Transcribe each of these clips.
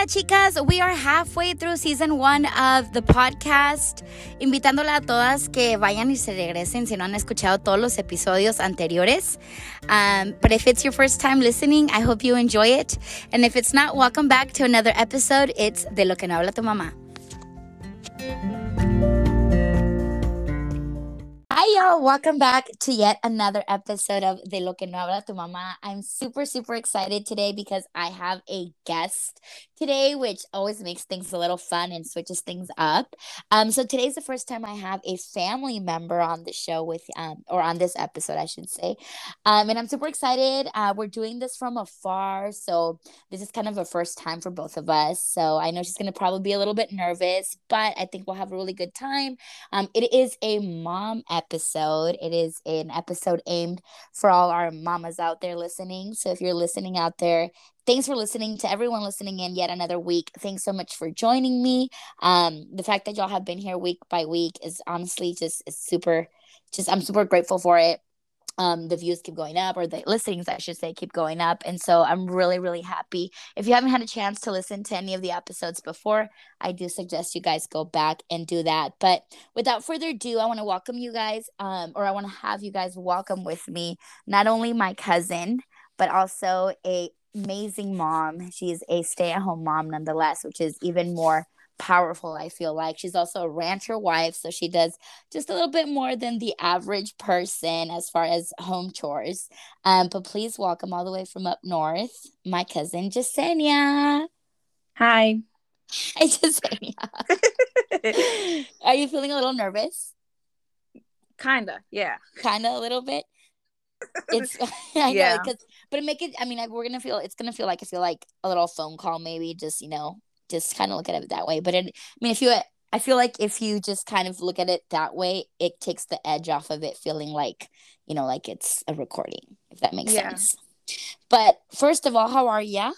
Hola, chicas. We are halfway through season one of the podcast. Invitándola a todas que vayan y se regresen si no han escuchado todos los episodios anteriores. Um, but if it's your first time listening, I hope you enjoy it. And if it's not, welcome back to another episode. It's De lo que no habla tu mamá. Hi, y'all. Welcome back to yet another episode of De Lo Que No Habla Tu Mamá. I'm super, super excited today because I have a guest today, which always makes things a little fun and switches things up. Um, so today's the first time I have a family member on the show with, um, or on this episode, I should say. Um, and I'm super excited. Uh, we're doing this from afar, so this is kind of a first time for both of us. So I know she's gonna probably be a little bit nervous, but I think we'll have a really good time. Um, it is a mom episode episode. It is an episode aimed for all our mamas out there listening. So if you're listening out there, thanks for listening to everyone listening in yet another week. Thanks so much for joining me. Um, the fact that y'all have been here week by week is honestly just is super. Just I'm super grateful for it um, the views keep going up or the listings i should say keep going up and so i'm really really happy if you haven't had a chance to listen to any of the episodes before i do suggest you guys go back and do that but without further ado i want to welcome you guys um, or i want to have you guys welcome with me not only my cousin but also a amazing mom she's a stay-at-home mom nonetheless which is even more powerful, I feel like. She's also a rancher wife, so she does just a little bit more than the average person as far as home chores. Um, but please welcome all the way from up north, my cousin Jasenia. Hi. Hi, Jasenia. Are you feeling a little nervous? Kinda, yeah. Kinda a little bit. It's I yeah. know because but it make it I mean like, we're gonna feel it's gonna feel like I feel like a little phone call maybe just you know just kind of look at it that way. But it, I mean, if you, I feel like if you just kind of look at it that way, it takes the edge off of it feeling like, you know, like it's a recording, if that makes yeah. sense. But first of all, how are ya?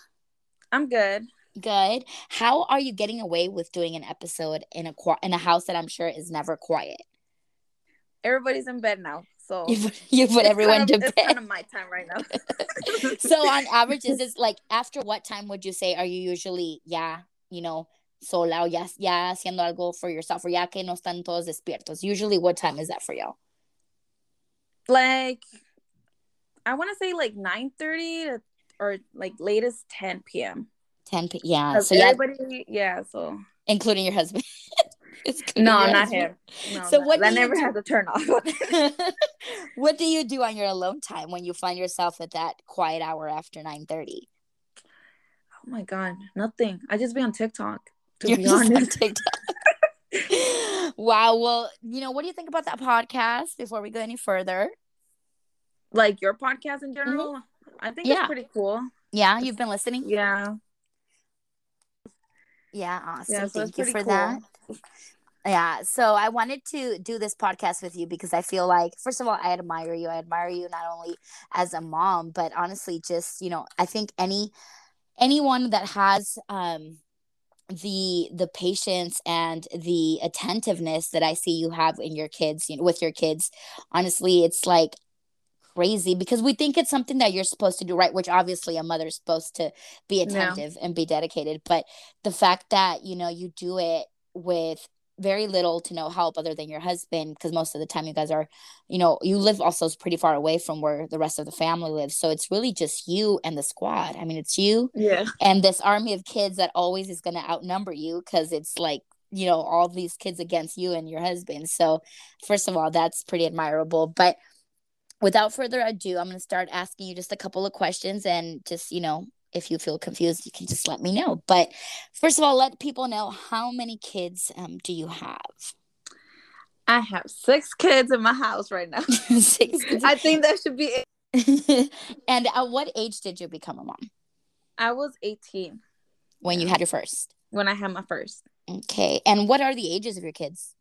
I'm good. Good. How are you getting away with doing an episode in a in a house that I'm sure is never quiet? Everybody's in bed now. So you put, you put everyone kind of, to bed. It's kind of my time right now. so on average, is this like after what time would you say are you usually yeah you know, sola o ya, ya haciendo algo for yourself or ya que no están todos despiertos. Usually, what time is that for y'all? Like, I want to say like 9 30 or like latest 10 p.m. 10 p. Yeah. So everybody, yeah, yeah, so including your husband. no, I'm not him. No, so no. what? That never do? has a turn off. what do you do on your alone time when you find yourself at that quiet hour after nine thirty? Oh my god, nothing. I just be on TikTok. To You're be honest, TikTok. wow. Well, you know, what do you think about that podcast? Before we go any further, like your podcast in general, mm-hmm. I think yeah. it's pretty cool. Yeah, you've been listening. Yeah. Yeah, awesome. Yeah, so Thank you for cool. that. Yeah, so I wanted to do this podcast with you because I feel like, first of all, I admire you. I admire you not only as a mom, but honestly, just, you know, I think any anyone that has um the the patience and the attentiveness that I see you have in your kids, you know, with your kids, honestly, it's like crazy because we think it's something that you're supposed to do right which obviously a mother's supposed to be attentive yeah. and be dedicated but the fact that you know you do it with very little to no help other than your husband because most of the time you guys are you know you live also pretty far away from where the rest of the family lives. So it's really just you and the squad. I mean it's you yeah. and this army of kids that always is going to outnumber you because it's like you know all these kids against you and your husband. So first of all that's pretty admirable. But without further ado i'm going to start asking you just a couple of questions and just you know if you feel confused, you can just let me know. But first of all, let people know how many kids um, do you have? I have six kids in my house right now. six kids. I think that should be it. and at what age did you become a mom? I was 18. When you had your first? When I had my first. Okay. And what are the ages of your kids?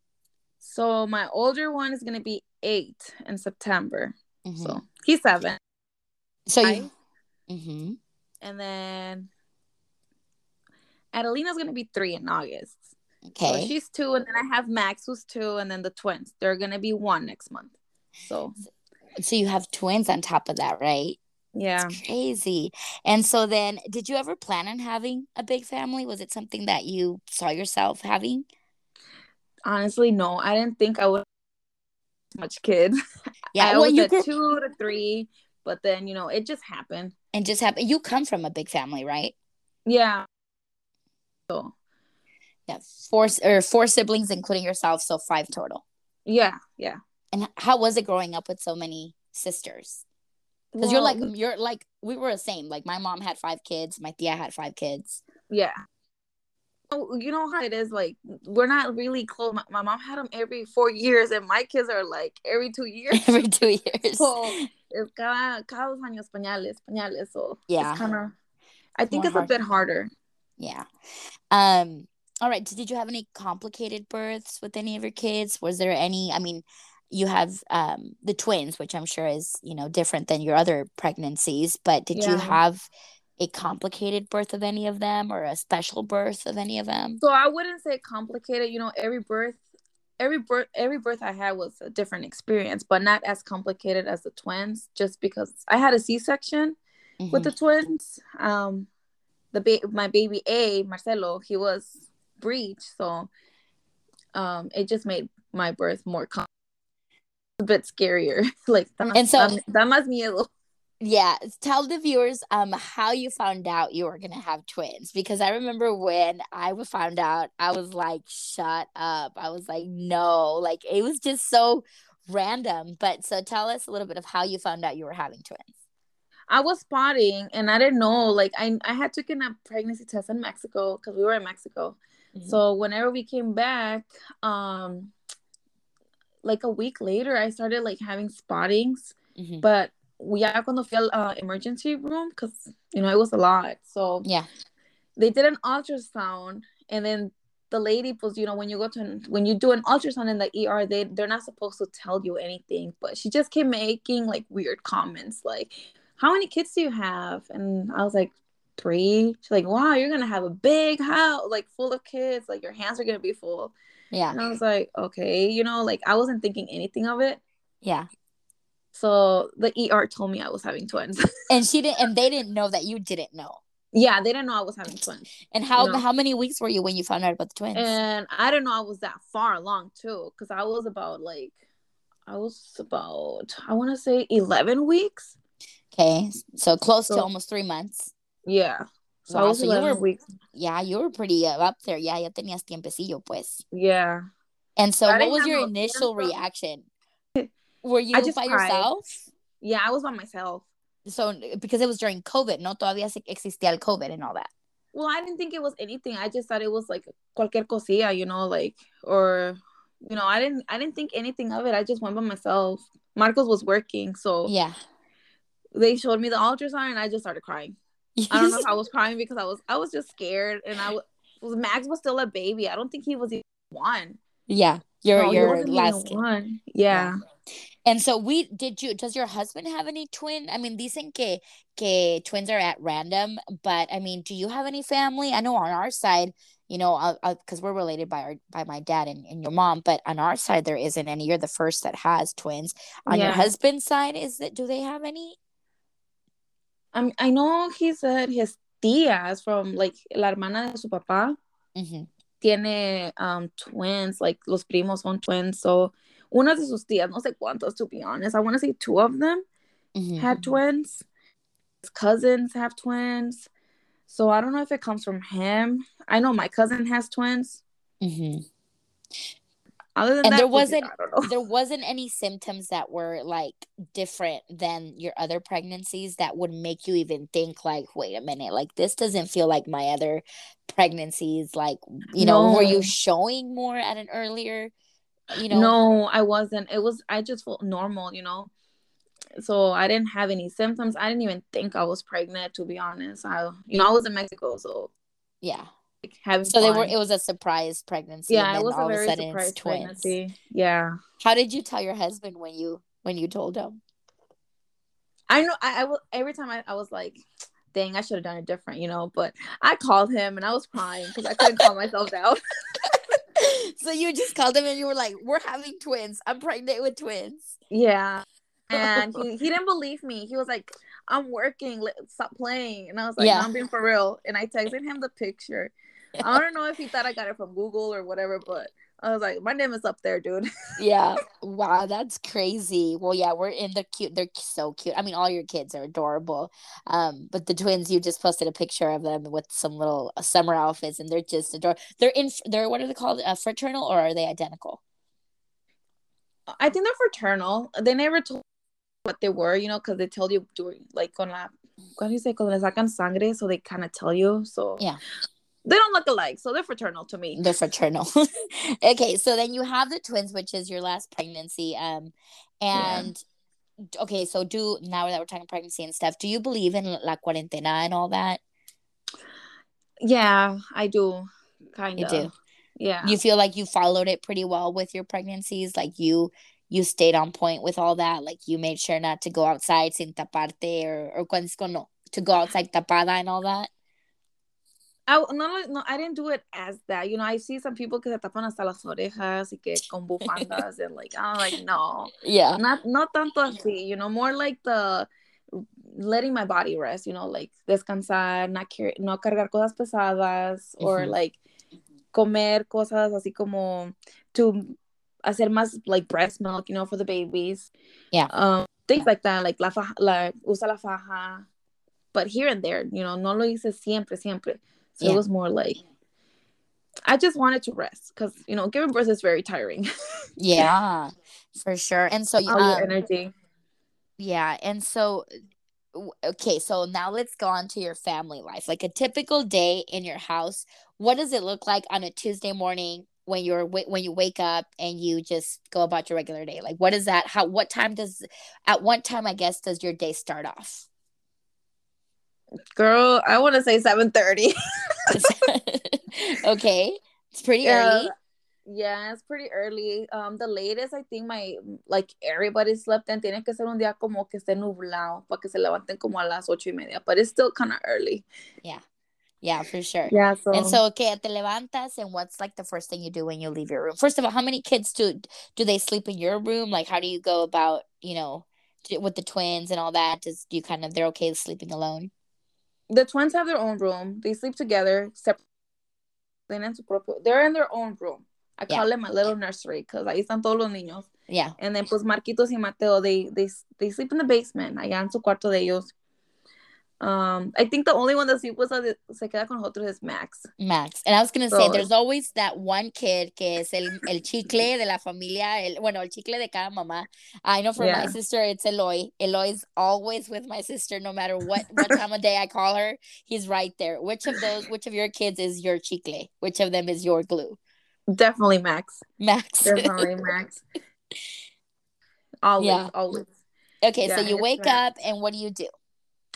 So my older one is going to be eight in September. Mm-hmm. So he's seven. So you. Mm-hmm and then Adelina's gonna be three in August. Okay. So she's two, and then I have Max who's two, and then the twins. They're gonna be one next month. So So you have twins on top of that, right? Yeah. It's crazy. And so then did you ever plan on having a big family? Was it something that you saw yourself having? Honestly, no. I didn't think I would much kids. Yeah, I well, was you at grew... two to three, but then you know it just happened. And just happened. You come from a big family, right? Yeah. So. Yeah, four or four siblings, including yourself, so five total. Yeah, yeah. And how was it growing up with so many sisters? Because well, you're like you're like we were the same. Like my mom had five kids, my tia had five kids. Yeah. You know how it is. Like we're not really close. My, my mom had them every four years, and my kids are like every two years. Every two years. So cada cada dos años pañales, pañales. So yeah, kind of. I think it's hard. a bit harder. Yeah. Um. All right. Did you have any complicated births with any of your kids? Was there any? I mean, you have um, the twins, which I'm sure is you know different than your other pregnancies. But did yeah. you have a complicated birth of any of them or a special birth of any of them? So I wouldn't say complicated. You know, every birth, every birth, every birth I had was a different experience, but not as complicated as the twins. Just because I had a C-section mm-hmm. with the twins. Um, the ba- my baby A Marcelo, he was breech, so um, it just made my birth more complicated a bit scarier. like and so that más miedo. Yeah, tell the viewers um how you found out you were gonna have twins because I remember when I was found out I was like shut up I was like no like it was just so random but so tell us a little bit of how you found out you were having twins. I was spotting and I didn't know like I I had taken a pregnancy test in Mexico because we were in Mexico. Mm-hmm. So whenever we came back, um, like a week later, I started like having spottings, mm-hmm. but ya gonna al uh, emergency room, because you know it was a lot. So yeah, they did an ultrasound, and then the lady was, you know, when you go to an, when you do an ultrasound in the ER, they they're not supposed to tell you anything, but she just kept making like weird comments, like, "How many kids do you have?" And I was like, three. She's like, "Wow, you're gonna have a big house, like full of kids. Like your hands are gonna be full." Yeah. And I was like, okay, you know, like I wasn't thinking anything of it. Yeah. So the ER told me I was having twins. and she didn't and they didn't know that you didn't know. Yeah, they didn't know I was having twins. And how you know? how many weeks were you when you found out about the twins? And I didn't know I was that far along too, because I was about like I was about I want to say eleven weeks. Okay, so close so, to almost three months. Yeah. So, wow, so you were weeks. Yeah, you were pretty uh, up there. Yeah, ya tenías tiempecillo, pues. Yeah. And so, what was your initial reaction? Were you I just by cried. yourself? Yeah, I was by myself. So, because it was during COVID, no todavía existía el COVID and all that. Well, I didn't think it was anything. I just thought it was like cualquier cosilla, you know, like or you know, I didn't I didn't think anything of it. I just went by myself. Marcos was working, so yeah. They showed me the ultrasound and I just started crying. I don't know if I was crying because I was I was just scared and I was Max was still a baby. I don't think he was even one. Yeah. Your no, your last one. Yeah. yeah. And so we did you does your husband have any twin? I mean, dicen que que twins are at random, but I mean, do you have any family? I know on our side, you know, because we're related by our by my dad and, and your mom, but on our side there isn't any. You're the first that has twins. On yeah. your husband's side, is that do they have any? I I know he said his tías from like la hermana de su papá mm-hmm. tiene um twins, like los primos son twins. So una de sus tías, no sé cuántos to be honest. I want to say two of them mm-hmm. had twins. His cousins have twins. So I don't know if it comes from him. I know my cousin has twins. Mm-hmm. Other than and that, there wasn't there wasn't any symptoms that were like different than your other pregnancies that would make you even think like, wait a minute, like this doesn't feel like my other pregnancies. Like, you know, no. were you showing more at an earlier, you know? No, I wasn't. It was I just felt normal, you know. So I didn't have any symptoms. I didn't even think I was pregnant, to be honest. I you know, I was in Mexico, so yeah having so fun. they were it was a surprise pregnancy yeah it was a very a surprise pregnancy yeah how did you tell your husband when you when you told him i know i, I will every time I, I was like dang i should have done it different you know but i called him and i was crying because i couldn't calm myself down so you just called him and you were like we're having twins i'm pregnant with twins yeah and he, he didn't believe me he was like I'm working. Let, stop playing. And I was like, yeah. no, I'm being for real. And I texted him the picture. I don't know if he thought I got it from Google or whatever, but I was like, my name is up there, dude. yeah. Wow, that's crazy. Well, yeah, we're in the cute. They're so cute. I mean, all your kids are adorable. Um, but the twins, you just posted a picture of them with some little uh, summer outfits, and they're just adorable. They're in. They're what are they called? Uh, fraternal, or are they identical? I think they're fraternal. They never told what they were, you know, because they told you during like on la. ¿Cómo dice? Cuando le sacan sangre, so they kind of tell you. So yeah they don't look alike, so they're fraternal to me. They're fraternal. okay, so then you have the twins, which is your last pregnancy. Um, and yeah. okay, so do now that we're talking pregnancy and stuff, do you believe in la cuarentena and all that? Yeah, I do. Kind of. do. Yeah. You feel like you followed it pretty well with your pregnancies, like you you stayed on point with all that, like you made sure not to go outside sin taparte or or cuando no to go outside tapada and all that. I, no, no, I didn't do it as that. You know, I see some people que se tapan hasta las orejas y que con bufandas and like, I'm like, no. Yeah. Not, not tanto así, you know, more like the letting my body rest, you know, like descansar, not, car- no cargar cosas pesadas or mm-hmm. like comer cosas así como to hacer más like breast milk, you know, for the babies. Yeah. Um, things like that, like la faja, la, usa la faja. But here and there, you know, no lo hice siempre, siempre. So yeah. it was more like I just wanted to rest because you know giving birth is very tiring. yeah, for sure. And so all um, your energy. Yeah, and so okay, so now let's go on to your family life. Like a typical day in your house. What does it look like on a Tuesday morning when you're when you wake up and you just go about your regular day? Like what is that? How what time does at what time I guess does your day start off? Girl, I want to say 7:30. okay. It's pretty yeah. early. Yeah, it's pretty early. Um, the latest I think my like everybody slept and tiene que ser un día como que esté nublado para que se levanten como a las ocho y media, but it's still kind of early. Yeah, yeah, for sure. Yeah. So and so okay, te levantas, and what's like the first thing you do when you leave your room? First of all, how many kids do do they sleep in your room? Like, how do you go about you know with the twins and all that? Does do you kind of they're okay sleeping alone? The twins have their own room. They sleep together, separate. They're in their own room. I call yeah. it my little nursery because ahí están todos los niños. Yeah. And then pues Marquitos y Mateo, they they they sleep in the basement, allá en su cuarto de ellos. Um, I think the only one that sí pues se queda con nosotros is Max. Max. And I was gonna so, say, there's always that one kid que es el, el chicle de la familia, el, bueno, el chicle de cada mamá. I know for yeah. my sister, it's Eloy. Eloy's always with my sister, no matter what, what time of day I call her, he's right there. Which of those, which of your kids is your chicle? Which of them is your glue? Definitely Max. Max. Definitely Max. Always, yeah. always. Okay, yeah, so you wake Max. up and what do you do?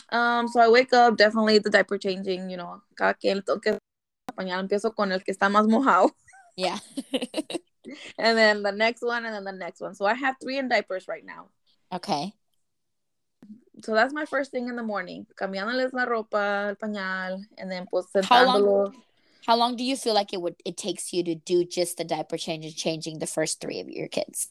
Um, so I wake up, definitely the diaper changing, you know, cada que le toque pañal, empiezo con el que está más mojado. Yeah. and then the next one, and then the next one. So I have three in diapers right now. Okay. So that's my first thing in the morning. Cambiándoles la ropa, el pañal, and then pues How long, how long do you feel like it would it takes you to do just the diaper change and changing the first three of your kids?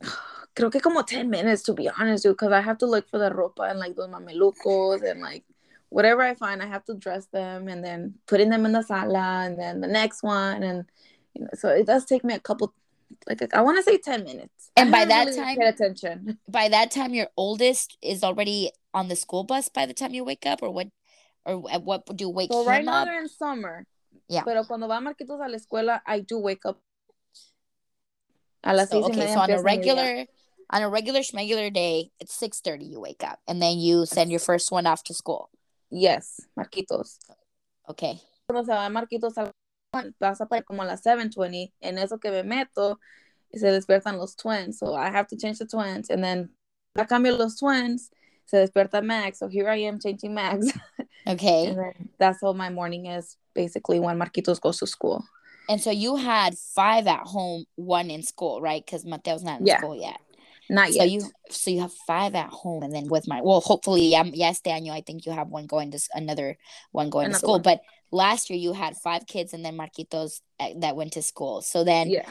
creo que como 10 minutes to be honest, dude because I have to look for the ropa and like those mamelucos and like whatever I find, I have to dress them and then putting them in the sala and then the next one. And, you know, so it does take me a couple, like, I want to say 10 minutes. And by that really time, pay attention. By that time, your oldest is already on the school bus by the time you wake up or what, or at what do you wake so right now up? they're in summer. Yeah. Pero cuando va Marquitos a la escuela, I do wake up a las so, okay, so on a regular on a regular schmegular day, it's six thirty. You wake up and then you send your first one off to school. Yes, Marquitos. Okay. Cuando se va Marquitos pasa para como a las 7:20. En eso que me meto, se despiertan los twins. So I have to change the twins, and then I cambio los twins. Se despierta Max. So here I am changing Max. Okay. and then that's how my morning is basically when Marquitos goes to school. And so you had five at home, one in school, right? Because Mateo's not in yeah. school yet. Not yet. so you so you have five at home, and then with my well, hopefully, yeah, yes, Daniel, I think you have one going to another one going another to school. One. But last year you had five kids, and then Marquitos eh, that went to school. So then, yeah,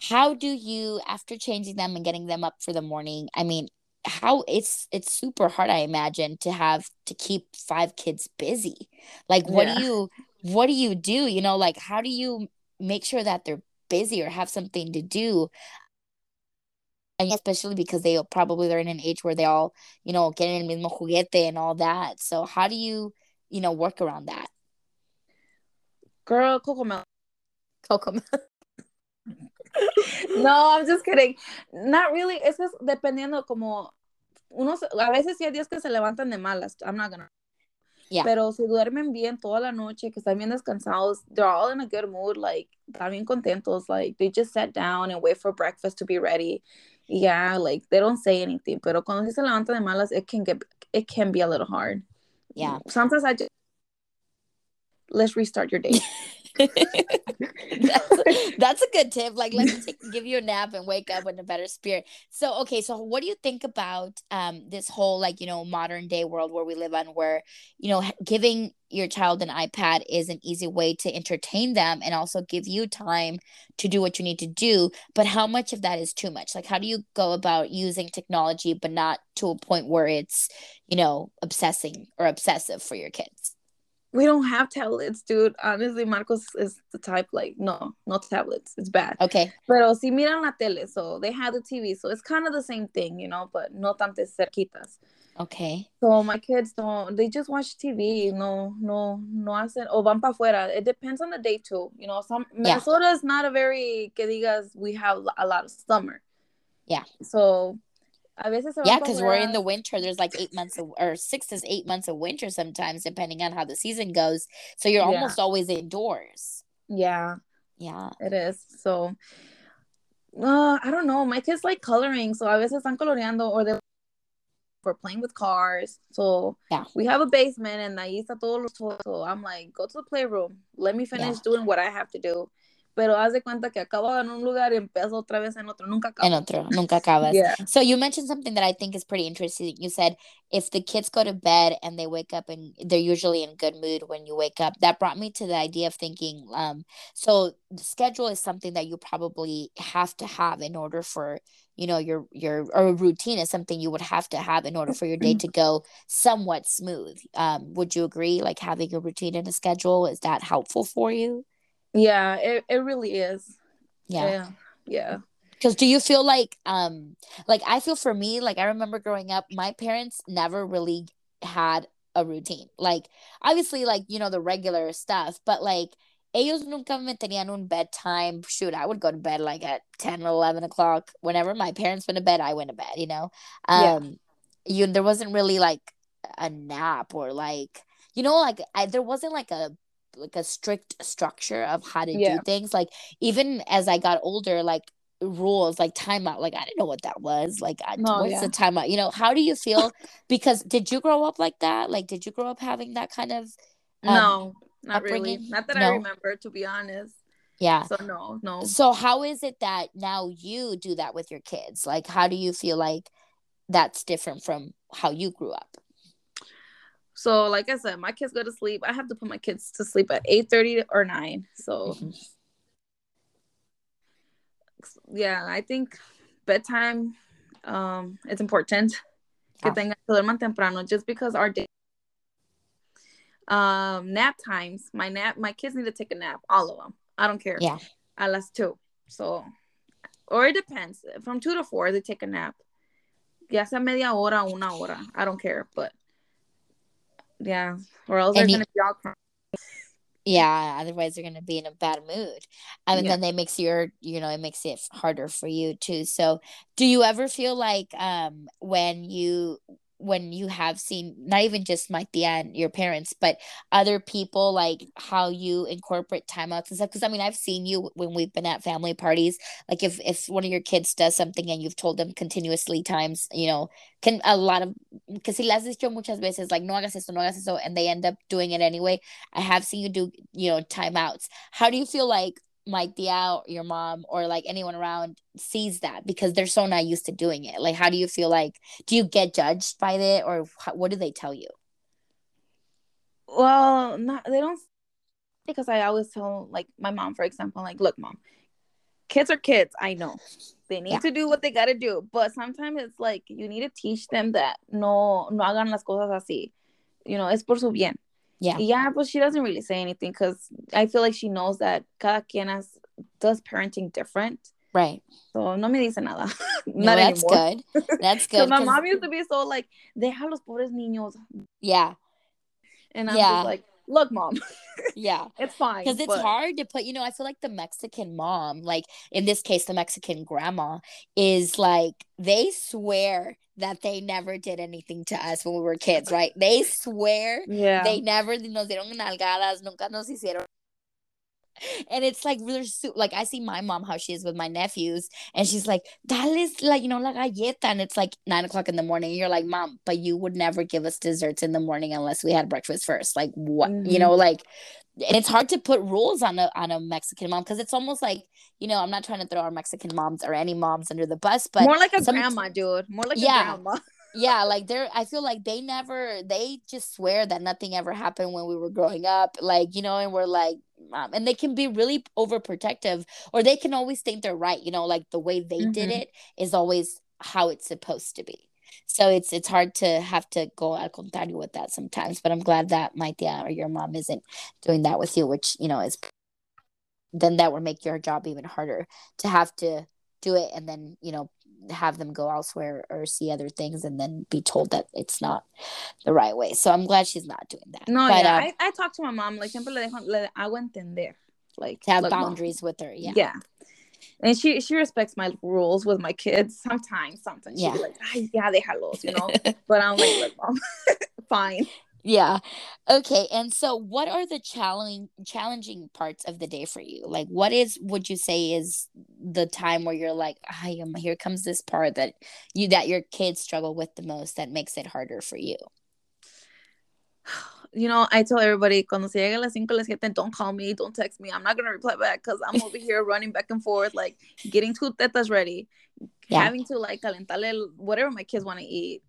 how do you after changing them and getting them up for the morning? I mean, how it's it's super hard i imagine to have to keep five kids busy like what yeah. do you what do you do you know like how do you make sure that they're busy or have something to do and especially because they probably they're in an age where they all you know get in mismo juguete and all that so how do you you know work around that girl coco coco no, I'm just kidding. Not really. Es que dependiendo como unos, a veces sí hay días que se levantan de malas. I'm not gonna. Yeah. Pero si duermen bien toda la noche, que están bien descansados, they're all in a good mood, like, están bien contentos, like, they just sat down and wait for breakfast to be ready. Yeah, like, they don't say anything, pero cuando se levantan de malas, it can get, it can be a little hard. Yeah. Sometimes I just, let's restart your day. that's, that's, a good tip. Like, let me take, give you a nap and wake up with a better spirit. So, okay, so what do you think about um this whole like you know modern day world where we live on, where you know giving your child an iPad is an easy way to entertain them and also give you time to do what you need to do. But how much of that is too much? Like, how do you go about using technology, but not to a point where it's you know obsessing or obsessive for your kids? We don't have tablets, dude. Honestly, Marcos is the type like, no, no tablets. It's bad. Okay. Pero si miran la tele, so they have the TV, so it's kind of the same thing, you know, but no tantas cerquitas. Okay. So my kids don't, they just watch TV, no, no, no hacen, o van para afuera. It depends on the day too. You know, some, Minnesota yeah. is not a very, que digas, we have a lot of summer. Yeah. So a veces yeah, because we're in the winter. There's like eight months of, or six to eight months of winter sometimes, depending on how the season goes. So you're yeah. almost always indoors. Yeah. Yeah. It is. So uh, I don't know. My kids like coloring, so a veces están coloreando or they for playing with cars. So yeah. we have a basement and está todos los toys. So I'm like, go to the playroom. Let me finish yeah. doing what I have to do pero haz de cuenta que acaba en un lugar y empieza otra vez en otro, nunca acabas. En otro, nunca acabas. yeah. So you mentioned something that I think is pretty interesting. You said if the kids go to bed and they wake up and they're usually in good mood when you wake up. That brought me to the idea of thinking um so the schedule is something that you probably have to have in order for you know your your or a routine is something you would have to have in order for your day to go somewhat smooth um would you agree like having a routine and a schedule is that helpful for you yeah, it, it really is. Yeah. Yeah. yeah. Cause do you feel like um like I feel for me, like I remember growing up, my parents never really had a routine. Like obviously like, you know, the regular stuff, but like ellos nunca me tenían un bedtime. Shoot, I would go to bed like at 10 or 11 o'clock. Whenever my parents went to bed, I went to bed, you know? Um, yeah. you, there wasn't really like a nap or like, you know, like I, there wasn't like a like a strict structure of how to yeah. do things. Like even as I got older, like rules like timeout like i didn't know what that was like I, no, what's yeah. the timeout you know how do you feel because did you grow up like that like did you grow up having that kind of um, no not upbringing? really not that no. i remember to be honest yeah so no no so how is it that now you do that with your kids like how do you feel like that's different from how you grew up so like I said, my kids go to sleep. I have to put my kids to sleep at 8 30 or 9. So yeah, I think bedtime um it's important. Que tengan que duerman temprano just because our day um nap times, my nap my kids need to take a nap, all of them. I don't care. Yeah. At last two. So or it depends. From 2 to 4 they take a nap. Ya sea media hora, una hora. I don't care, but yeah, or else and they're gonna be all crying. Yeah, otherwise they're gonna be in a bad mood, um, and yeah. then that makes your, you know, it makes it harder for you too. So, do you ever feel like, um, when you when you have seen not even just my tia and your parents, but other people, like how you incorporate timeouts and stuff. Because I mean, I've seen you when we've been at family parties. Like if if one of your kids does something and you've told them continuously times, you know, can a lot of because si las dicho muchas veces like no hagas esto, no hagas eso, and they end up doing it anyway. I have seen you do you know timeouts. How do you feel like my tia or your mom or like anyone around sees that because they're so not used to doing it like how do you feel like do you get judged by it or how, what do they tell you well not they don't because i always tell like my mom for example like look mom kids are kids. I know they need Yeah. to do what they gotta do, but sometimes it's like you need to teach them that no, no hagan las cosas así. You know, es por su bien. Yeah. Yeah, but she doesn't really say anything because I feel like she knows that cada quien has, does parenting different. Right. So no me dice nada. No, that's anymore. good. That's good. my mom used to be so like, deja los pobres niños. yeah. And I'm Yeah. just like, look, mom, Yeah. it's fine. because it's but- hard to put you know i feel like the mexican mom like in this case the mexican grandma is like they swear that they never did anything to us when we were kids right they swear Yeah. they never nos dieron nalgadas nunca nos hicieron and it's like really su- like I see my mom how she is with my nephews, and she's like, "Dales like you know la galleta," and it's like nine o'clock in the morning. And you're like, "Mom, but you would never give us desserts in the morning unless we had breakfast first. Like what? You Mhm. know, like and it's hard to put rules on a on a Mexican mom because it's almost like you know I'm not trying to throw our Mexican moms or any moms under the bus, but More like a some- grandma, dude. More like Yeah. a grandma. yeah like they're i feel like they never they just swear that nothing ever happened when we were growing up like you know and we're like um, and they can be really overprotective or they can always think they're right you know like the way they did Mhm. it is always how it's supposed to be so it's it's hard to have to go al contrario with that sometimes but i'm glad that my tia or your mom isn't doing that with you which you know is then that would make your job even harder to have to do it and then you know have them go elsewhere or see other things and then be told that it's not the right way so i'm glad she's not doing that No, but yeah. um, I, I talk to my mom. Like, siempre le, dejo, le hago entender. Like, to have Mom, boundaries with her yeah Yeah. And she she respects my rules with my kids. Sometimes, sometimes Yeah. like, Ay, yeah, déjalos, you know. but I'm like, look, mom, fine. Yeah okay and so what are the challenging challenging parts of the day for you like what is would you say is the time where you're like I am here comes this part that you that your kids struggle with the most that makes it harder for you You know, I tell everybody, cuando se llegue a las 5 las 7, don't call me, don't text me. I'm not going to reply back because I'm over here running back and forth, like getting two tetas ready, Yeah. having to like calentarle whatever my kids want to eat,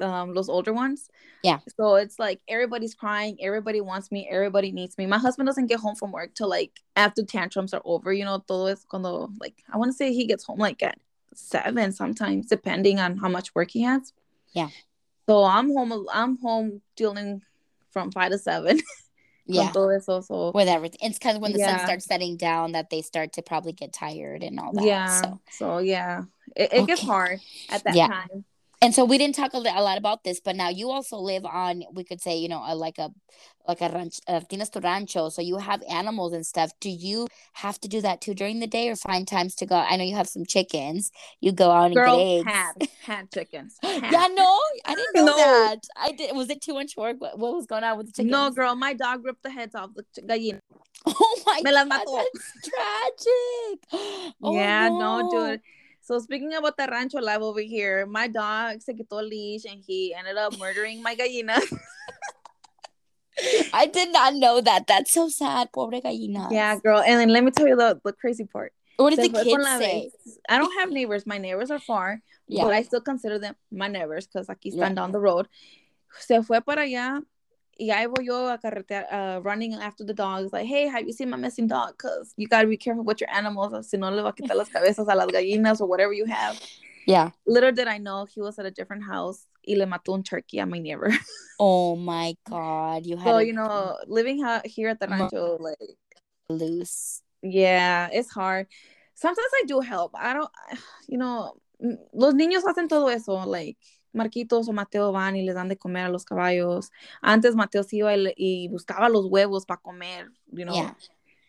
um, los older ones. Yeah. So it's like everybody's crying, everybody wants me, everybody needs me. My husband doesn't get home from work till like after tantrums are over, you know, todo es cuando, like, I want to say he gets home like at seven sometimes, depending on how much work he has. Yeah. So I'm home, I'm home dealing from five to seven. yeah Con todo eso, so with everything it's because when the sun starts setting down that they start to probably get tired and all that yeah. so So, yeah, it, it gets hard at that Yeah. time. And so we didn't talk a, a lot about this but now you also live on we could say you know a, like a like a ranch uh, tienes tu rancho so you have animals and stuff do you have to do that too during the day or find times to go i know you have some chickens you go out and Girl get eggs had had chickens. yeah no i didn't know No. that i did was it too much work what, what was going on with the chickens No, girl, my dog ripped the heads off the gallina. oh my Me god that's tragic oh, yeah, no. no, dude. So speaking about the rancho live over here, my dog se quitó leash and he ended up murdering my gallina. I did not know that. That's so sad. Pobre gallina. yeah, girl. And then let me tell you the, the crazy part. What did Se the kids say? vez. I don't have neighbors. My neighbors are far, Yeah. but I still consider them my neighbors because aquí están Right. down the road. Se fue para allá y ahí voy yo a carretear, uh, running after the dogs. Like, hey, have you seen my missing dog? Because you got to be careful with your animals. Si no le va a quitar las cabezas a las gallinas or whatever you have. Yeah. Little did I know he was at a different house y le mató un turkey a my neighbor. Oh my God. You had so, to you know, living ha- here at the Mo- rancho, like, loose. yeah, it's hard. Sometimes I do help. I don't, you know, mm, los niños hacen todo eso, like, Marquitos o Mateo van y les dan de comer a los caballos. Antes Mateo se iba y, buscaba los huevos para comer, you know. Yeah.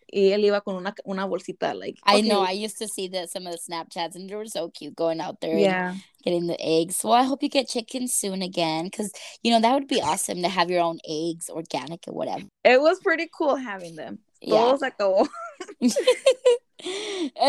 Y él iba con una, una bolsita, like. I know. I used to see the some of the Snapchats and they were so cute going out there and Yeah. getting the eggs. Well, I hope you get chickens soon again because, you know, that would be awesome to have your own eggs, organic or whatever. It was pretty cool having them. Yeah. Todo se acabó.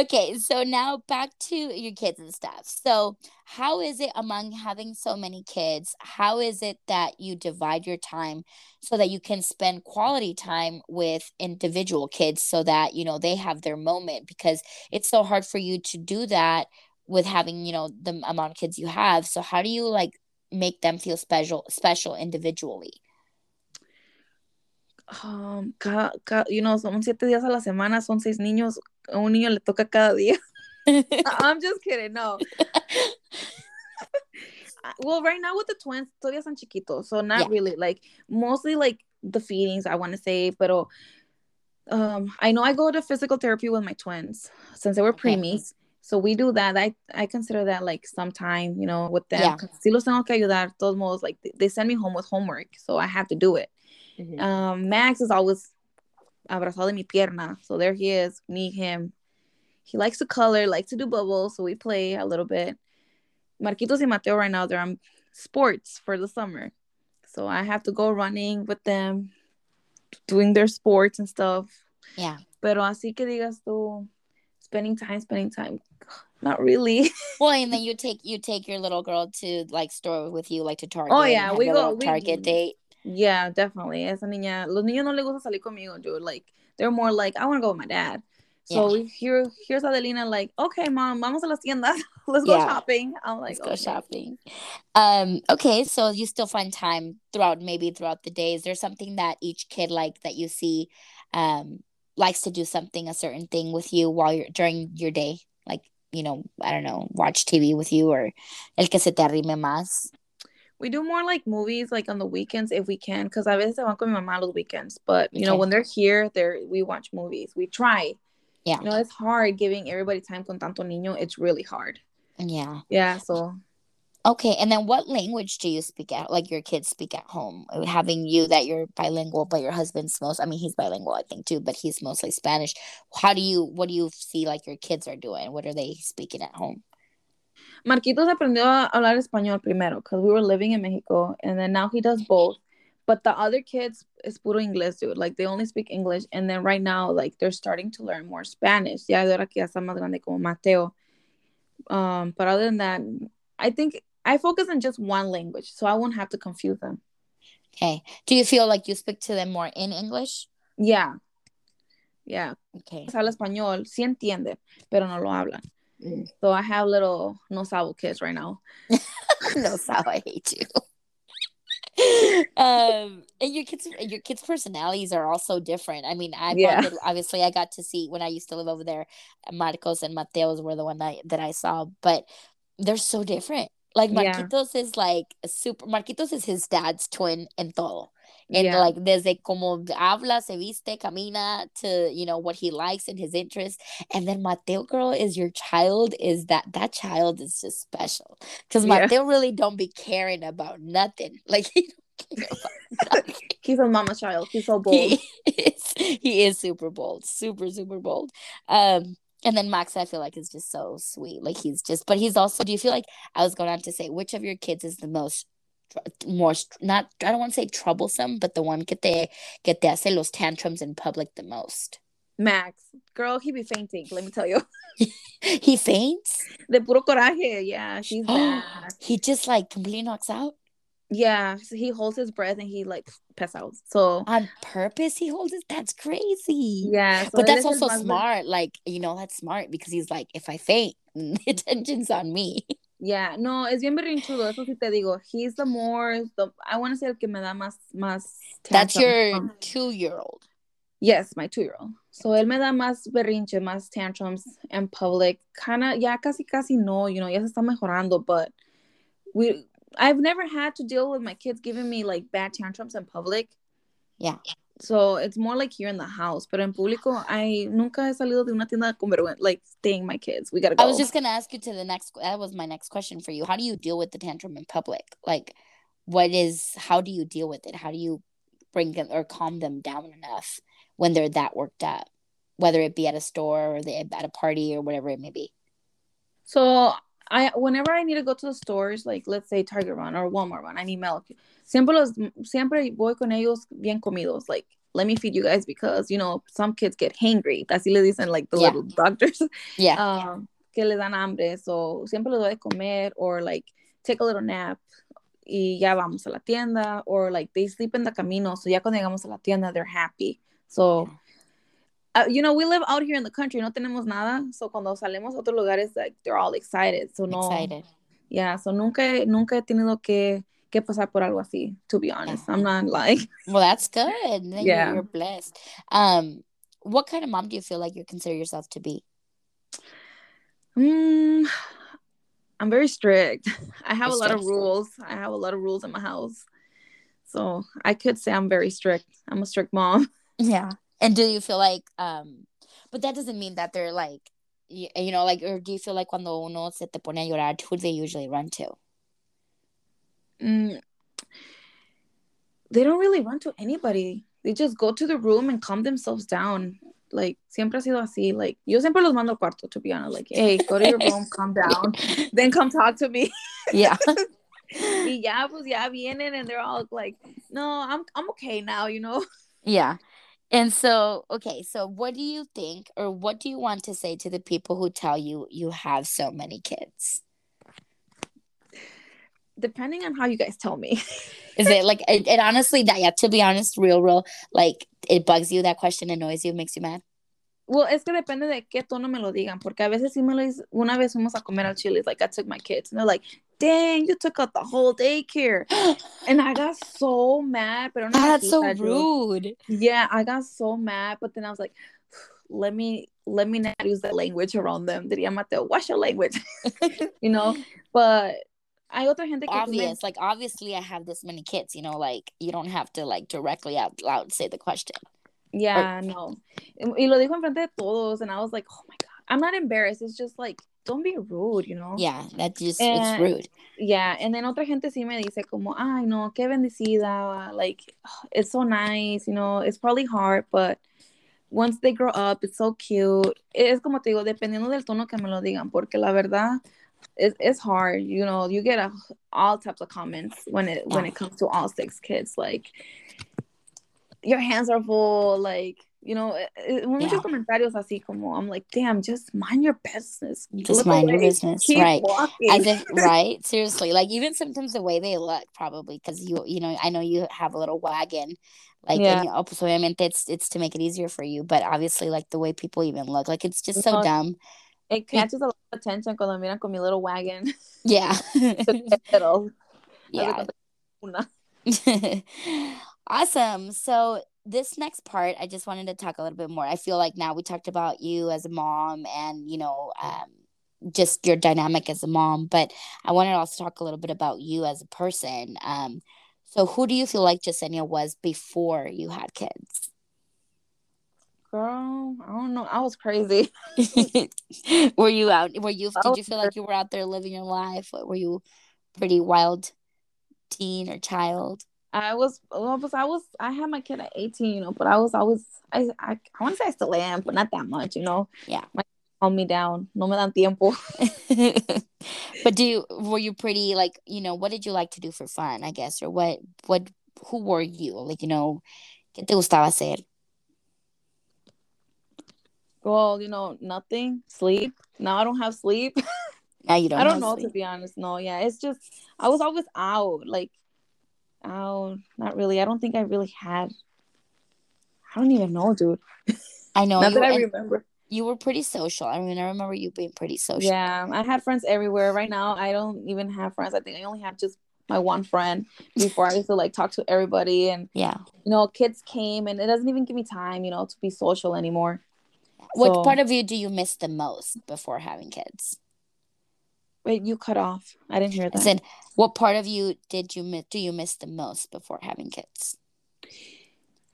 okay, so now back to your kids and stuff. So, how is it among having so many kids? How is it that you divide your time so that you can spend quality time with individual kids so that, you know, they have their moment because it's so hard for you to do that with having, you know, the amount of kids you have. So, how do you like make them feel special special individually? Um, cada, cada, you know, son siete días a la semana, son seis niños, a un niño le toca cada día. I'm just kidding, no. well, right now with the twins, todavía son chiquitos, so not yeah. really. Like mostly like the feedings, I want to say, but um, I know I go to physical therapy with my twins since they were okay. preemies. So we do that. I I consider that like some time, you know, with them. Yeah. Si los tengo que ayudar, todos modos, like they send me home with homework, so I have to do it. Mm-hmm. Um, Max is always abrazado de mi pierna, so there he is, me, him. He likes to color, likes to do bubbles, so we play a little bit. Marquitos and Mateo right now they're on sports for the summer, so I have to go running with them, doing their sports and stuff. Yeah. Pero así que digas tú, spending time, spending time. Not really. well, and then you take you take your little girl to like store with you, like to Target. Oh yeah, we go we, Target date. Yeah, definitely. Esa niña, los niños no les gusta salir conmigo, dude. Like they're more like I want to go with my dad. So yeah. here, here's Adelina like, okay, mom, vamos a las tiendas. Let's go yeah. shopping. I'm like, let's okay. go shopping. Um, okay, so you still find time throughout maybe throughout the day. Is there something that each kid like that you see um likes to do something, a certain thing with you while you're during your day? Like, you know, I don't know, watch TV with you or el que se te arrime más. We do more like movies like on the weekends if we can, because a veces van con mi mamá los weekends. But you okay. know, when they're here, they're we watch movies. We try. Yeah. You know, it's hard giving everybody time con tanto niño. It's really hard. Yeah. Yeah. So Okay, and then what language do you speak at like your kids speak at home? Having you that you're bilingual, but your husband's most I mean he's bilingual I think too, but he's mostly Spanish. How do you what do you see like your kids are doing? What are they speaking at home? Marquitos aprendió a hablar español primero because we were living in Mexico and then now he does both. But the other kids is puro inglés, dude. Like they only speak English. And then right now, like they're starting to learn more Spanish. Ya de ahora que ya está más grande como Mateo. Um, but other than that, I think I focus on just one language, so I won't have to confuse them. Okay. Do you feel like you speak to them more in English? Yeah. Yeah. Okay. Habla español, sí entiende, pero no lo hablan. Mm. So I have little no sabo kids right now. no sabo, I hate you. um and your kids your kids personalities are also different i mean i yeah. obviously i got to see when i used to live over there marcos and mateos were the one that, that i saw but they're so different like Marquitos yeah. is like a super Marquitos is his dad's twin in todo. And yeah. like desde como habla, se viste, camina to, you know, what he likes and his interests. And then Mateo girl is your child, is that that child is just special. Because yeah. Mateo really don't be caring about nothing. Like he He's a mama child. He's so bold. He is, he is super bold. Super, super bold. Um and then Max, I feel like is just so sweet. Like he's just, but he's also. Do you feel like I was going on to say which of your kids is the most, more not? I don't want to say troublesome, but the one que te que te hace los tantrums in public the most. Max, girl, he be fainting. Let me tell you. he faints. De puro coraje, yeah. He's oh, bad. he just like completely knocks out. Yeah, so he holds his breath and he like pass out. So on purpose, he holds it. That's crazy. Yeah, so but that's also smart. Like you know, that's smart because he's like, if I faint, the attention's on me. Yeah, no, es bien berrinchudo. Eso sí te digo. He's the more the I want to say el que me da más más. That's your um, two year old. Yes, my two year old. So él me da más berrinche, más tantrums in public. Kinda, ya casi casi no, you know, ya se está mejorando, but we I've never had to deal with my kids giving me like bad tantrums in public. Yeah. So it's more like here in the house, but in público, I nunca he salido de una tienda con vergüenza, like staying my kids. We gotta go. I was just gonna ask you to the next. That was my next question for you. How do you deal with the tantrum in public? Like, what is? How do you deal with it? How do you bring them or calm them down enough when they're that worked up, whether it be at a store or they, at a party or whatever it may be? So I whenever I need to go to the stores, like let's say Target Run or Walmart Run, I need milk. Siempre los siempre voy con ellos bien comidos. Like let me feed you guys because you know some kids get hangry. Así le dicen like the yeah. little doctors. Yeah. Um, que le dan hambre. So siempre les doy de comer or like take a little nap y ya vamos a la tienda or like they sleep in the camino. So ya cuando llegamos a la tienda they're happy. So uh, you know, we live out here in the country, no tenemos nada. So cuando salimos a otros lugares, like they're all excited. So no. Excited. Yeah, so nunca, nunca he tenido que que pasar por algo así, to be honest. I'm not like Well, that's good. Then yeah. You're, you're blessed. Um, what kind of mom do you feel like you consider yourself to be? Mm, I'm very strict. I have a lot of rules. I have a lot of rules in my house. So I could say I'm very strict. I'm a strict mom. Yeah. And do you feel like um but that doesn't mean that they're like you, you know like or do you feel like cuando uno se te pone a llorar who do they usually run to? Mm, they don't really run to anybody. They just go to the room and calm themselves down. Like, siempre ha sido así. Like, yo siempre los mando al cuarto, to be honest. Like, hey, go to your room, calm down, then come talk to me. Yeah. y ya, pues ya vienen and they're all like, no, I'm, I'm okay now, you know? Yeah. And so, okay, so what do you think or what do you want to say to the people who tell you you have so many kids? Depending on how you guys tell me. Is it like it, it honestly that yeah, to be honest, real real like it bugs you that question annoys you, makes you mad? Well, es que depende de qué tono me lo digan, porque a veces sí me lo dicen, una vez fuimos a comer al Chili's, like I took my kids, and they're like, dang, you took out the whole daycare. and I got so mad, but that's so rude. Yeah, I got so mad, but then I was like, let me let me not use that language around them. Diría Mateo, what's your language? you know, but hay otra gente que obvious like obviously I have this many kids you know like you don't have to like directly out loud say the question yeah, or, no. Y lo dijo enfrente de todos, and I was like, oh my god, I'm not embarrassed. It's just like, don't be rude, you know. Yeah, that's just and, it's eh, rude. Yeah, and then otra gente sí me dice como, ay no, qué bendecida, like it's so nice, you know. It's probably hard, but once they grow up, it's so cute. Es como te digo, dependiendo del tono que me lo digan, porque la verdad. It's, it's hard, you know. You get a, all types of comments when it yeah. when it comes to all six kids. Like, your hands are full, like, you know, eh, eh, muchos yeah. comentarios así como, I'm like, damn, just mind your business. Just mind your business, right? Walking. As if, right? Seriously, like even sometimes the way they look, probably because you, you know, I know you have a little wagon, like, yeah. and, oh, obviamente it's it's to make it easier for you, but obviously, like the way people even look, like it's just so no, dumb. It catches a lot of attention cuando miran con mi little wagon. Yeah. yeah. Awesome. So this next part, I just wanted to talk a little bit more. I feel like now we talked about you as a mom and, you know, um, just your dynamic as a mom, but I wanted to also talk a little bit about you as a person. Um, so who do you feel like Jasenia was before you had kids? Girl, I don't know. I was crazy. were you out? Were you? Did you feel like you were out there living your life? Were you pretty wild teen or child? I was, well, I was, I had my kid at 18, you know, but I was always, I, I, I want to say I still am, but not that much, you know. Yeah. My, calm me down. No me dan tiempo. but do you, were you pretty, like, you know, what did you like to do for fun, I guess, or what, what, who were you? Like, you know, ¿qué te gustaba hacer? Well, you know, nothing. Sleep. Now I don't have sleep. Now you don't. I don't know sleep. to be honest. No, yeah, it's just I was always out. Like Oh, not really. I don't think I really had. I don't even know, dude. I know. not that I remember. You were pretty social. I mean, I remember you being pretty social. Yeah, I had friends everywhere. Right now, I don't even have friends. I think I only have just my one friend. Before I used to like talk to everybody, and yeah, you know, kids came, and it doesn't even give me time, you know, to be social anymore. What so, part of you do you miss the most before having kids? Wait, you cut off. I didn't hear that. I said, what part of you did you miss? Do you miss the most before having kids?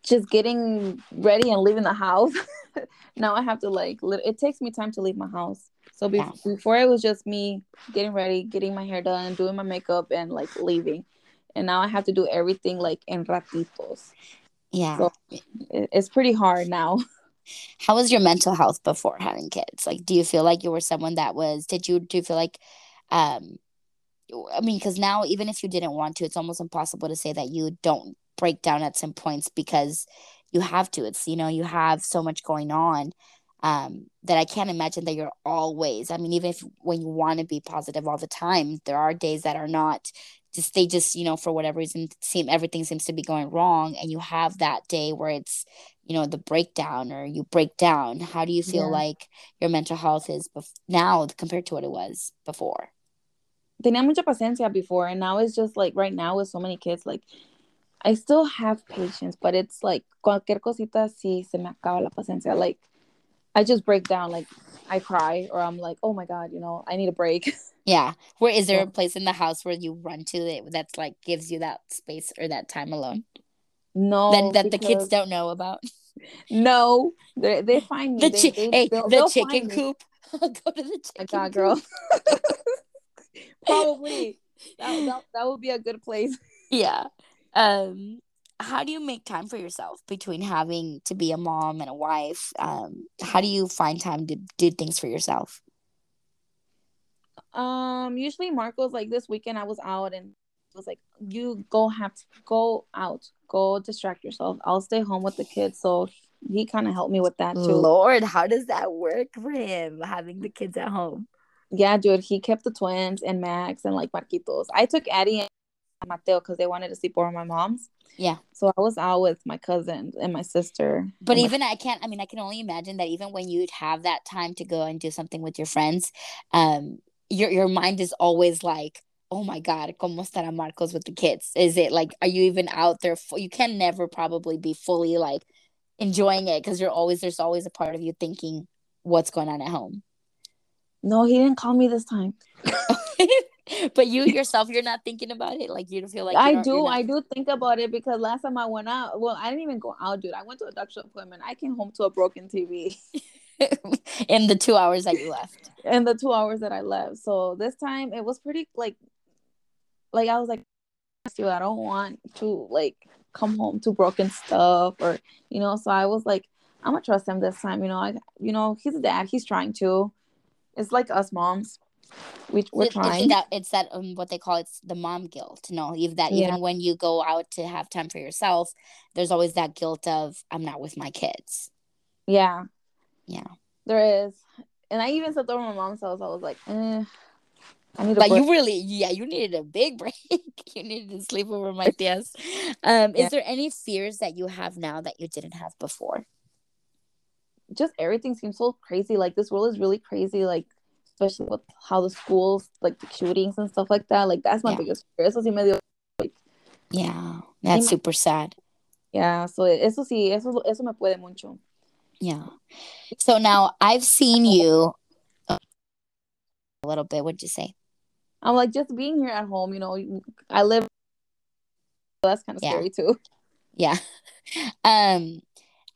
Just getting ready and leaving the house. now I have to like. It takes me time to leave my house. So be- yeah. before it was just me getting ready, getting my hair done, doing my makeup, and like leaving. And now I have to do everything like in ratitos. Yeah, so it- it's pretty hard now. How was your mental health before having kids? Like, do you feel like you were someone that was? Did you do you feel like um I mean, because now even if you didn't want to, it's almost impossible to say that you don't break down at some points because you have to. It's you know you have so much going on um, that I can't imagine that you're always. I mean, even if when you want to be positive all the time, there are days that are not. Just they just you know for whatever reason seem everything seems to be going wrong, and you have that day where it's you know the breakdown or you break down. How do you feel yeah. like your mental health is bef- now compared to what it was before? Tenía mucha paciencia before, and now it's just like right now with so many kids, like I still have patience, but it's like cualquier cosita sí se me acaba la paciencia. Like I just break down, like I cry, or I'm like, oh my god, you know, I need a break. Yeah. Where is there a place in the house where you run to that that's like gives you that space or that time alone? No, that, that the kids don't know about. No, they they find me. The chi- they, they, hey, they'll- the they'll chicken coop. I'll go to the chicken God, coop. girl. Probably that, that that would be a good place. Yeah. Um how do you make time for yourself between having to be a mom and a wife? Um how do you find time to do things for yourself? Um, usually Marco's like this weekend I was out and it was like, you go have to go out, go distract yourself. I'll stay home with the kids. So he kind of helped me with that too. Lord, how does that work for him having the kids at home? Yeah, dude, he kept the twins and Max and like Marquitos. I took Addie and Mateo because they wanted to sleep over my mom's. Yeah. So I was out with my cousins and my sister. But and my- even I can't I mean I can only imagine that even when you'd have that time to go and do something with your friends, um your your mind is always like, "Oh my god, cómo estará Marcos with the kids?" Is it like are you even out there fu- you can never probably be fully like enjoying it because you're always there's always a part of you thinking what's going on at home. No, he didn't call me this time. but you yourself you're not thinking about it like you don't feel like I do, I do think about it because last time I went out, well, I didn't even go out, dude. I went to a doctor appointment. I came home to a broken TV in the 2 hours that you left. in the two hours that I left. So this time it was pretty like, like I was like, dude, I don't want to like come home to broken stuff or you know. So I was like, I'm gonna trust him this time. You know, I, you know, he's a dad. He's trying to. It's like us moms. We we're It- it's trying. that it's that um, what they call it's the mom guilt. No, if that Yeah. even when you go out to have time for yourself, there's always that guilt of I'm not with my kids. Yeah, Yeah, there is. And I even over at my mom's house. I was like, eh, I need a like break. you really, yeah, you needed a big break. you needed to sleep over my tias. Um, Yeah. is there any fears that you have now that you didn't have before? Just everything seems so crazy. Like this world is really crazy. Like especially with how the schools, like the shootings and stuff like that. Like that's my Yeah. biggest fear. Eso sí me dio. Yeah, that's my- super sad. Yeah. So eso sí, eso eso me puede mucho. Yeah. So now I've seen you a little bit. What'd you say? I'm like just being here at home. You know, I live. That's kind of Yeah. scary too. Yeah. Um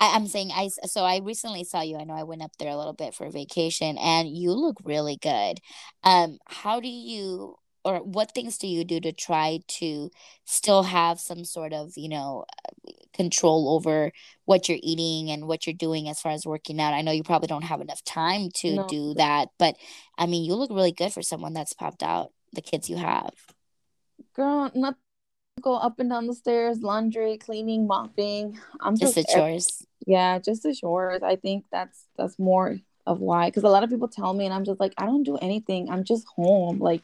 I, I'm saying I so I recently saw you. I know I went up there a little bit for vacation and you look really good. Um how do you or what things do you do to try to still have some sort of, you know, uh, control over what you're eating and what you're doing as far as working out? I know you probably don't have enough time to No. do that, but I mean, you look really good for someone that's popped out the kids you have. Girl, not go up and down the stairs, laundry, cleaning, mopping. I'm Just just the chores. yeah, just the chores. I think that's that's more of why. Because a lot of people tell me, and I'm just like, I don't do anything. I'm just home, like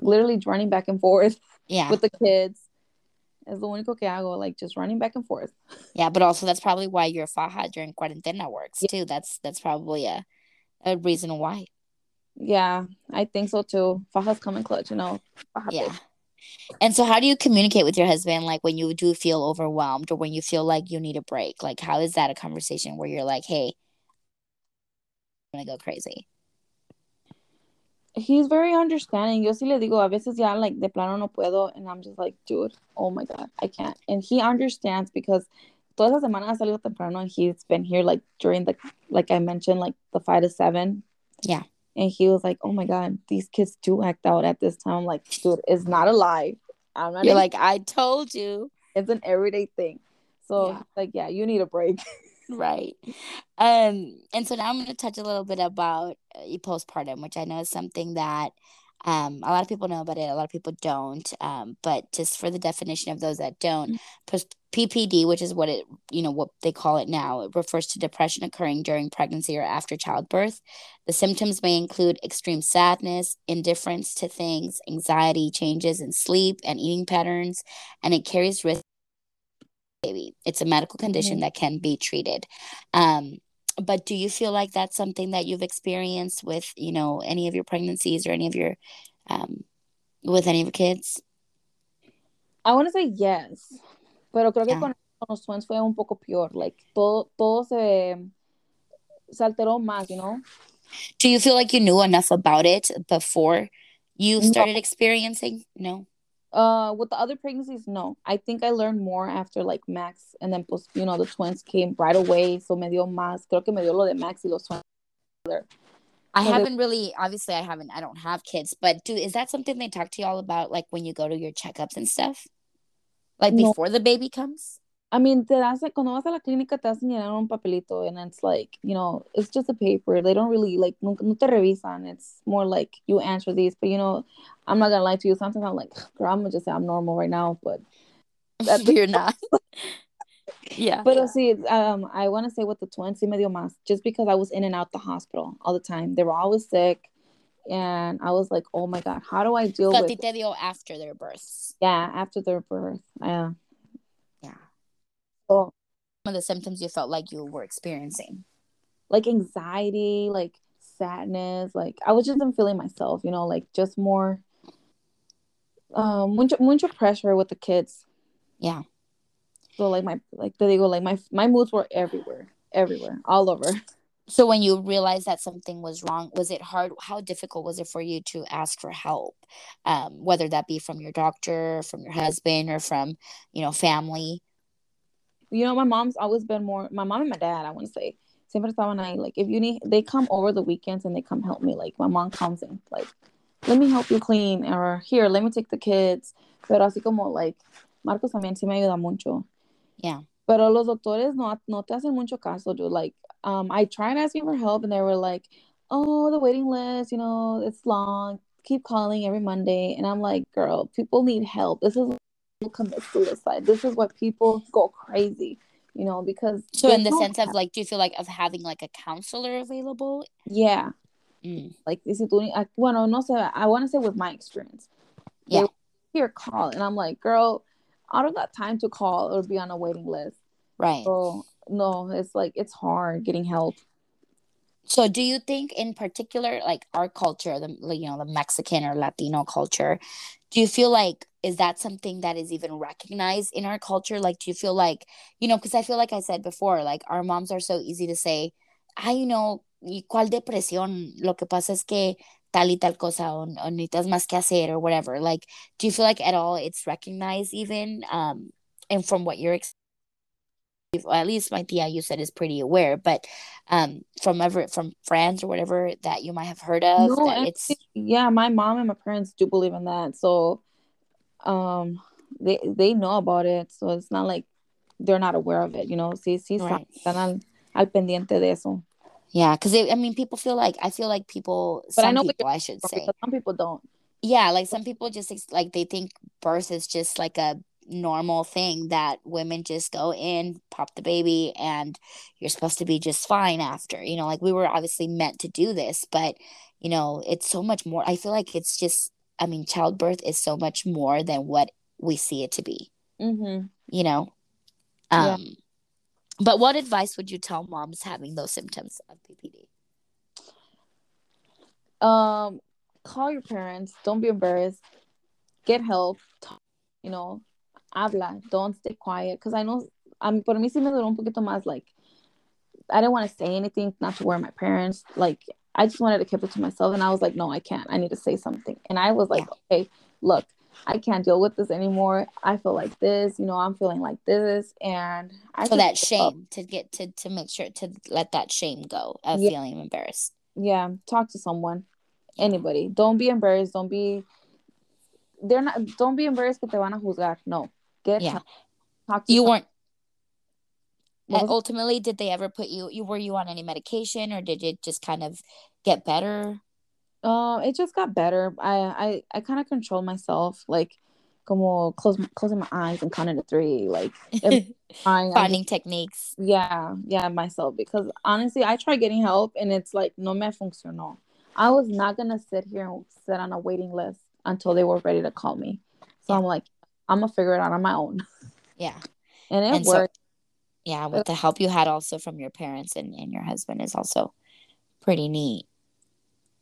literally running back and forth Yeah. with the kids. Es lo único que hago, like just running back and forth. Yeah, but also that's probably why your faja during cuarentena works too. That's that's probably a a reason why. Yeah, I think so too. Fajas coming clutch, you know. Faja Yeah. And so how do you communicate with your husband like when you do feel overwhelmed or when you feel like you need a break? Like how is that a conversation where you're like, "Hey, I'm to go crazy." He's very understanding. Yo sí le digo, a veces ya like de plano no puedo, and I'm just like, dude, oh my god, I can't. And he understands because toda esa semana ha salido temprano, and he's been here like during the like I mentioned, like the five to seven. Yeah. And he was like, oh my god, these kids do act out at this time. I'm like, dude, it's not a lie. I'm not. You're like, "I told you." it's an everyday thing. So Yeah. like, yeah, you need a break. Right. Um, and so now I'm going to touch a little bit about uh, postpartum, which I know is something that um, a lot of people know about it, a lot of people don't. Um, but just for the definition of those that don't, PPD, which is what it, you know, what they call it now, it refers to depression occurring during pregnancy or after childbirth. The symptoms may include extreme sadness, indifference to things, anxiety, changes in sleep and eating patterns, and it carries risk baby. It's a medical condition that can be treated. Um, but do you feel like that's something that you've experienced with, you know, any of your pregnancies or any of your um, with any of your kids? I want to say yes, pero creo que Yeah. con, los twins fue un poco peor. Like todo, todo se, se alteró más, you know. Do you feel like you knew enough about it before you No. started experiencing? No. Uh, with the other pregnancies, no. I think I learned more after like Max, and then pues, you know the twins came right away, so me dio más. Creo que me dio lo de Max y los twins. I So haven't really obviously I haven't I don't have kids, but do is that something they talk to y'all about like when you go to your checkups and stuff? Like No. before the baby comes? I mean, te das, cuando vas a la clínica te hacen llenar un papelito, and it's like, you know, it's just a paper. They don't really like, no, no te revisan. It's more like you answer these, but you know, I'm not gonna lie to you. Sometimes I'm like, girl, I'm gonna just say I'm normal right now, but That- You're not. yeah. But see, um, I want to say with the twins, sí me dio más, just because I was in and out the hospital all the time. They were always sick, and I was like, oh my god, how do I deal So with? ti te dio after their births. Yeah, after their birth, yeah. Yeah. So Some of the symptoms you felt like you were experiencing. like anxiety, like sadness, like I was just feeling myself, you know, like just more, um, mucho, mucho pressure with the kids. Yeah. So like my, like they go, like my my moods were everywhere, everywhere, all over. So when you realized that something was wrong, was it hard? How difficult was it for you to ask for help? Um, whether that be from your doctor, from your husband, or from, you know, family. You know, my mom's always been more my mom and my dad, I want to say. Siempre estaban ahí. Like if you need they come over the weekends and they come help me. Like my mom comes in, like, let me help you clean or here, let me take the kids. Pero así como like Marcos también sí me ayuda mucho. Yeah. Pero los doctores no, no te hacen mucho caso, dude. Like, um, I tried asking for help and they were like, Oh, the waiting list, you know, it's long. Keep calling every Monday. And I'm like, girl, people need help. This is commit suicide. This is what people go crazy, you know, because So in the no sense of like, do you feel like of having like a counselor available? yeah, Mm. like si tú, I, bueno, no sé, I want to say with my experience. Yeah. here call, and I'm like, girl, I don't got time to call or be on a waiting list. Right. So no, it's like it's hard getting help. So do you think in particular like our culture, the you know, the Mexican or Latino culture, do you feel like is that something that is even recognized in our culture? Like do you feel like, you know, because I feel like I said before, like our moms are so easy to say, ay, you know, ¿y cuál depresión? Lo que pasa es que tal y tal cosa o, o necesitas más que hacer or whatever. Like, do you feel like at all it's recognized even? Um, and from what you're ex- at least my tia you said is pretty aware, but um from ever from friends or whatever that you might have heard of No, that it's Yeah, my mom and my parents do believe in that. So, um, they they know about it. So it's not like they're not aware of it. You know, sí, sí, Right. están al, al pendiente de eso. yeah because i mean people feel like i feel like people But I know people i should say some people don't. yeah like some people just like they think birth is just like a normal thing that women just go in pop the baby and you're supposed to be just fine after you know like we were obviously meant to do this but you know it's so much more i feel like it's just i mean childbirth is so much more than what we see it to be Mm-hmm. you know Yeah. um but what advice would you tell moms having those symptoms of ppd Um, call your parents. Don't be embarrassed. Get help. Talk, you know, habla. Don't stay quiet. Because I know, um, por mí sí me duró un poquito más. Like, I didn't want to say anything, not to worry my parents. Like, I just wanted to keep it to myself. And I was like, no, I can't. I need to say something. And I was like, okay, look, I can't deal with this anymore. I feel like this. You know, I'm feeling like this. And I so that spoke up. shame to get to to make sure to let that shame go of Yeah. feeling embarrassed yeah talk to someone anybody don't be embarrassed don't be they're not don't be embarrassed que te van a juzgar no get Yeah. talk to you weren't ultimately did they ever put you you were you on any medication or did it just kind of get better? Uh it just got better. I i, I kind of control myself like como close closing my eyes and counting to three like if crying, I'm finding techniques. Yeah yeah myself because honestly i tried getting help and it's like no me funcionó. I was not gonna sit here and sit on a waiting list until they were ready to call me. So Yeah. i'm like i'm gonna figure it out on my own yeah and it And so- worked yeah with the help you had also from your parents and, and your husband is also pretty neat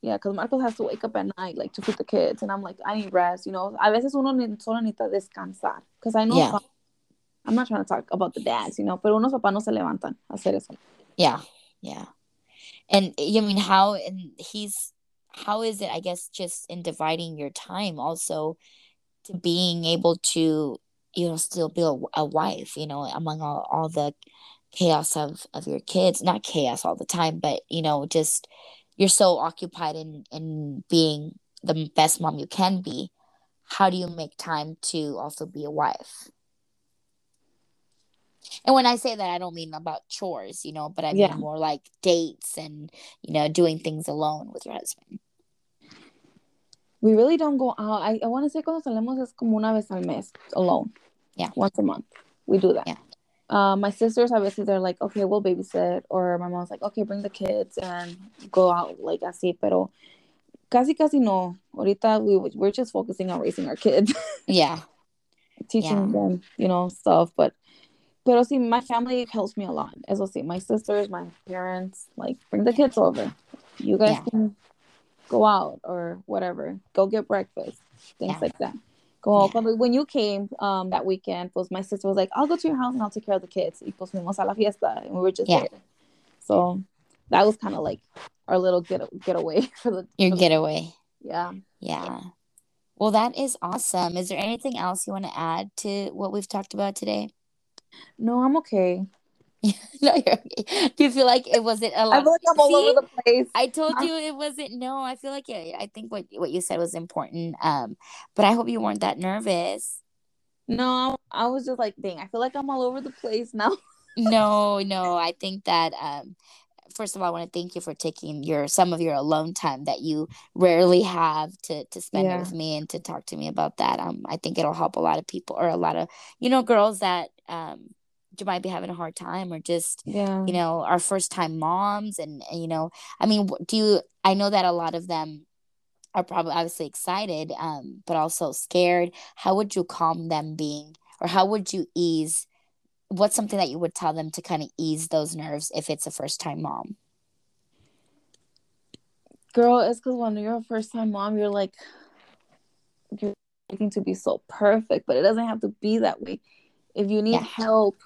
Yeah, because Marcos has to wake up at night, like to feed the kids, and I'm like, I need rest. You know, a veces uno solo necesita descansar. Because I know, Yeah. some- I'm not trying to talk about the dads, you know, pero unos papás no se levantan a hacer eso. Yeah, yeah. And I mean, how and he's how is it? I guess just in dividing your time, also to being able to you know still be a, a wife, you know, among all all the chaos of of your kids. Not chaos all the time, but you know, just you're so occupied in in being the best mom you can be. How do you make time to also be a wife? And when I say that, I don't mean about chores, you know, but I mean Yeah. more like dates and, you know, doing things alone with your husband. We really don't go out. I, I want to say cuando salimos es como una vez al mes alone. Yeah. Once a month. We do that. Yeah. Uh, my sisters, obviously, they're like, okay, we'll babysit. Or my mom's like, okay, bring the kids and go out like así. Pero casi, casi no. Ahorita we, we're just focusing on raising our kids, Yeah. teaching Yeah. them, you know, stuff. But, pero see, my family helps me a lot. Eso see, my sisters, my parents, like, bring the kids over. You guys Yeah. can go out or whatever. Go get breakfast, things Yeah. like that. Go Yeah. cuando when you came um that weekend, pues my sister was like, I'll go to your house and I'll take care of the kids. Y pues fuimos a la fiesta and we were just Yeah. there. So that was kind of like our little get getaway for the Your for the- getaway. yeah. Yeah. Well, that is awesome. Is there anything else you want to add to what we've talked about today? No, I'm okay. no, you're. Do you feel like it wasn't a lot? I feel like I'm all See? over the place. I told you it wasn't. No, I feel like it, I think what what you said was important. Um, but I hope you weren't that nervous. No, I was just like, dang, I feel like I'm all over the place now. No, no, I think that um, first of all, I want to thank you for taking your some of your alone time that you rarely have to to spend Yeah. with me and to talk to me about that. Um, I think it'll help a lot of people or a lot of you know girls that um you might be having a hard time or just Yeah. you know our first time moms and, and you know i mean do you i know that a lot of them are probably obviously excited um but also scared how would you calm them being or how would you ease what's something that you would tell them to kind of ease those nerves if it's a first time mom Girl, it's because when you're a first time mom, you're like, you're looking to be so perfect, but it doesn't have to be that way. If you need Yeah. help,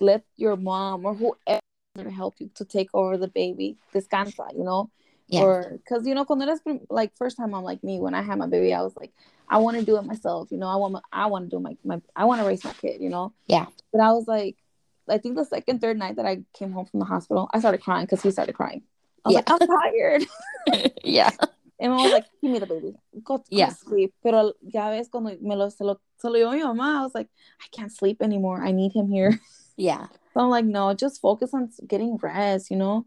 let your mom or whoever help you to take over the baby. Descansa, you know? Yeah. Or because, you know, cuando eres prim- like first time mom like me, when I had my baby, I was like, I want to do it myself. You know, I want my, I want to do my, my I want to raise my kid, you know? Yeah. But I was like, I think the second, third night that I came home from the hospital, I started crying because he started crying. I was Yeah. like, I'm tired. yeah And I was like, give me the baby. Go, go Yeah. sleep. Pero ya ves, cuando me lo, se lo, se lo dio mi mamá, I was like, I can't sleep anymore. I need him here. Yeah So I'm like, no, just focus on getting rest, you know?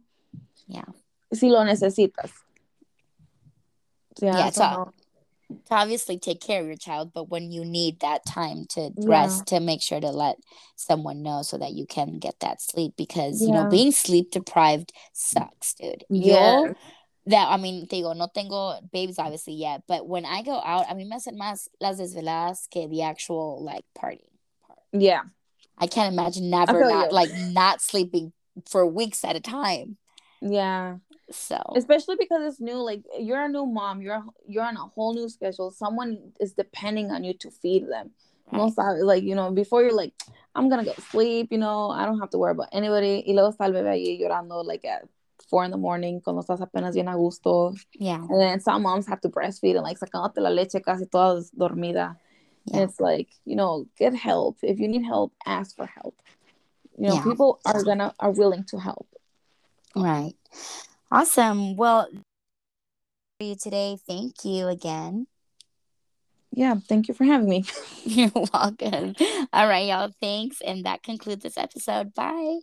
Yeah. Si lo necesitas. Yeah. Yeah, so to obviously take care of your child but when you need that time to Yeah. rest to make sure to let someone know so that you can get that sleep because you know being sleep deprived sucks dude Yeah. yo that I mean te digo no tengo babies obviously yet but when I go out a mí me hacen más las desveladas que the actual like party part Yeah. I can't imagine never not you. like not sleeping for weeks at a time Yeah. so Especially because it's new. Like you're a new mom. You're you're on a whole new schedule. Someone is depending on you to feed them. Right. sabe, like, you know, before you're like, I'm gonna go sleep, you know, I don't have to worry about anybody. Y luego está el bebé ahí llorando like at four in the morning cuando estás apenas bien a gusto. yeah And then some moms have to breastfeed and like sacándote la leche casi toda dormida. Yeah. It's like, you know, get help. If you need help, ask for help. You know, Yeah. people are gonna are willing to help. Right. Awesome. Well, for you today, thank you again. Yeah, thank you for having me. You're welcome. All right, y'all. Thanks. And that concludes this episode. Bye.